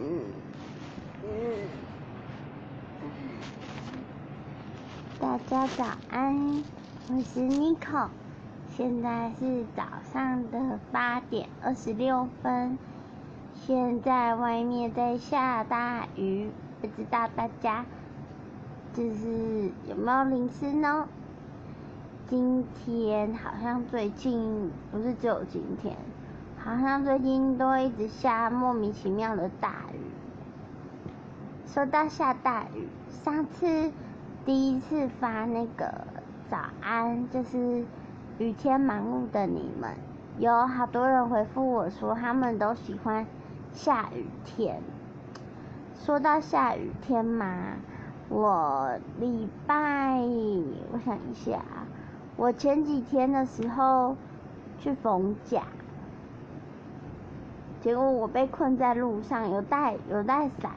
嗯嗯，大家早安，我是 Nico，现在是早上的八点二十六分，现在外面在下大雨，不知道大家就是有没有淋湿呢？今天好像最近不是只有今天。好像最近都一直下莫名其妙的大雨。说到下大雨，上次第一次发那个早安，就是雨天忙碌的你们，有好多人回复我说他们都喜欢下雨天。说到下雨天嘛，我礼拜我想一下，我前几天的时候去逢甲。结果我被困在路上，有带有带伞，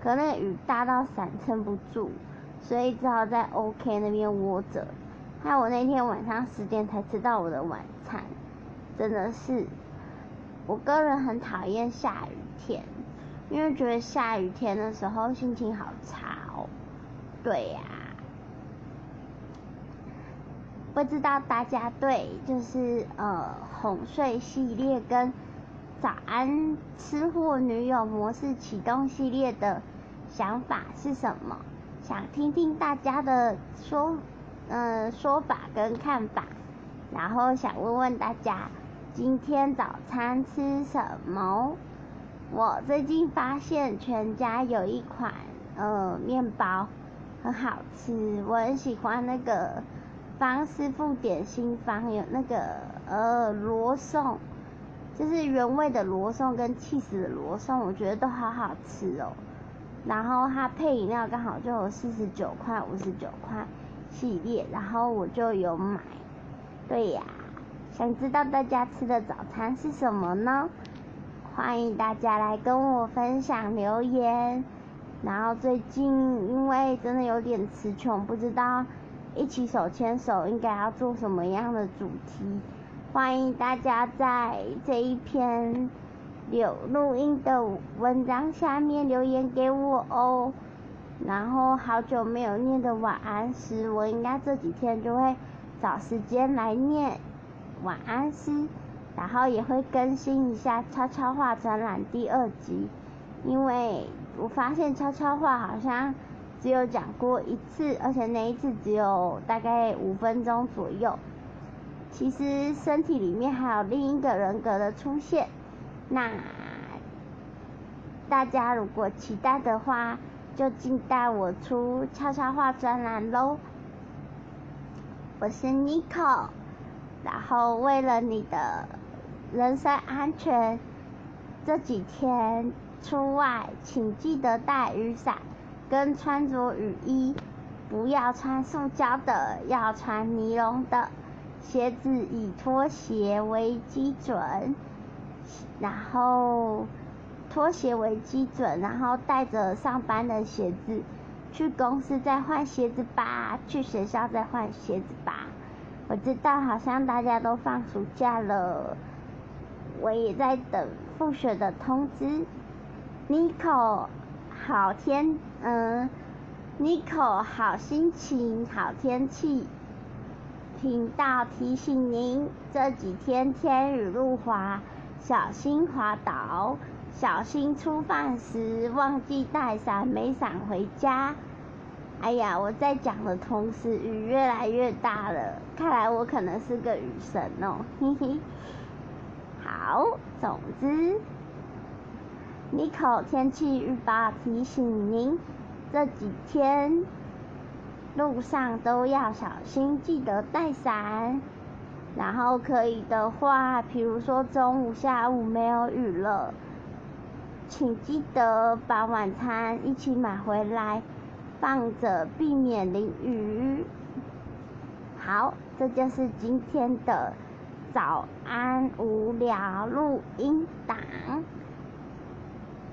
可那雨大到伞撑不住，所以只好在 OK 那边窝着。还有我那天晚上十点才吃到我的晚餐，真的是，我个人很讨厌下雨天，因为觉得下雨天的时候心情好差哦。对呀，不知道大家对就是呃哄睡系列跟。早安，吃货女友模式启动系列的想法是什么？想听听大家的说，嗯，说法跟看法。然后想问问大家，今天早餐吃什么？我最近发现全家有一款呃面包很好吃，我很喜欢那个方师傅点心坊有那个呃罗宋。就是原味的罗宋跟气死的罗宋，我觉得都好好吃哦。然后它配饮料刚好就有四十九块、五十九块系列，然后我就有买。对呀，想知道大家吃的早餐是什么呢？欢迎大家来跟我分享留言。然后最近因为真的有点词穷，不知道一起手牵手应该要做什么样的主题。欢迎大家在这一篇有录音的文章下面留言给我哦。然后好久没有念的晚安诗，我应该这几天就会找时间来念晚安诗，然后也会更新一下悄悄话展览第二集，因为我发现悄悄话好像只有讲过一次，而且那一次只有大概五分钟左右。其实身体里面还有另一个人格的出现，那大家如果期待的话，就静待我出悄悄话专栏喽。我是 Nico，然后为了你的人身安全，这几天出外请记得带雨伞，跟穿着雨衣，不要穿塑胶的，要穿尼龙的。鞋子以拖鞋为基准，然后拖鞋为基准，然后带着上班的鞋子去公司再换鞋子吧，去学校再换鞋子吧。我知道好像大家都放暑假了，我也在等复学的通知。Nico，好天，嗯，Nico，好心情，好天气。频道提醒您，这几天天雨路滑，小心滑倒，小心出饭时忘记带伞，没伞回家。哎呀，我在讲的同时，雨越来越大了，看来我可能是个雨神哦，嘿嘿。好，总之，Nico 天气预报提醒您，这几天。路上都要小心，记得带伞。然后可以的话，比如说中午、下午没有雨了，请记得把晚餐一起买回来放着，避免淋雨。好，这就是今天的早安无聊录音档，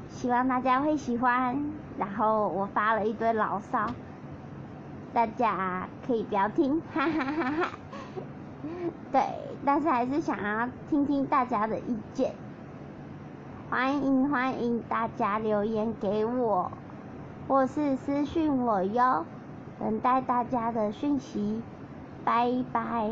希望大家会喜欢。然后我发了一堆牢骚。大家可以不要听，哈哈哈哈。对，但是还是想要听听大家的意见。欢迎欢迎大家留言给我，或是私讯我哟，等待大家的讯息，拜拜。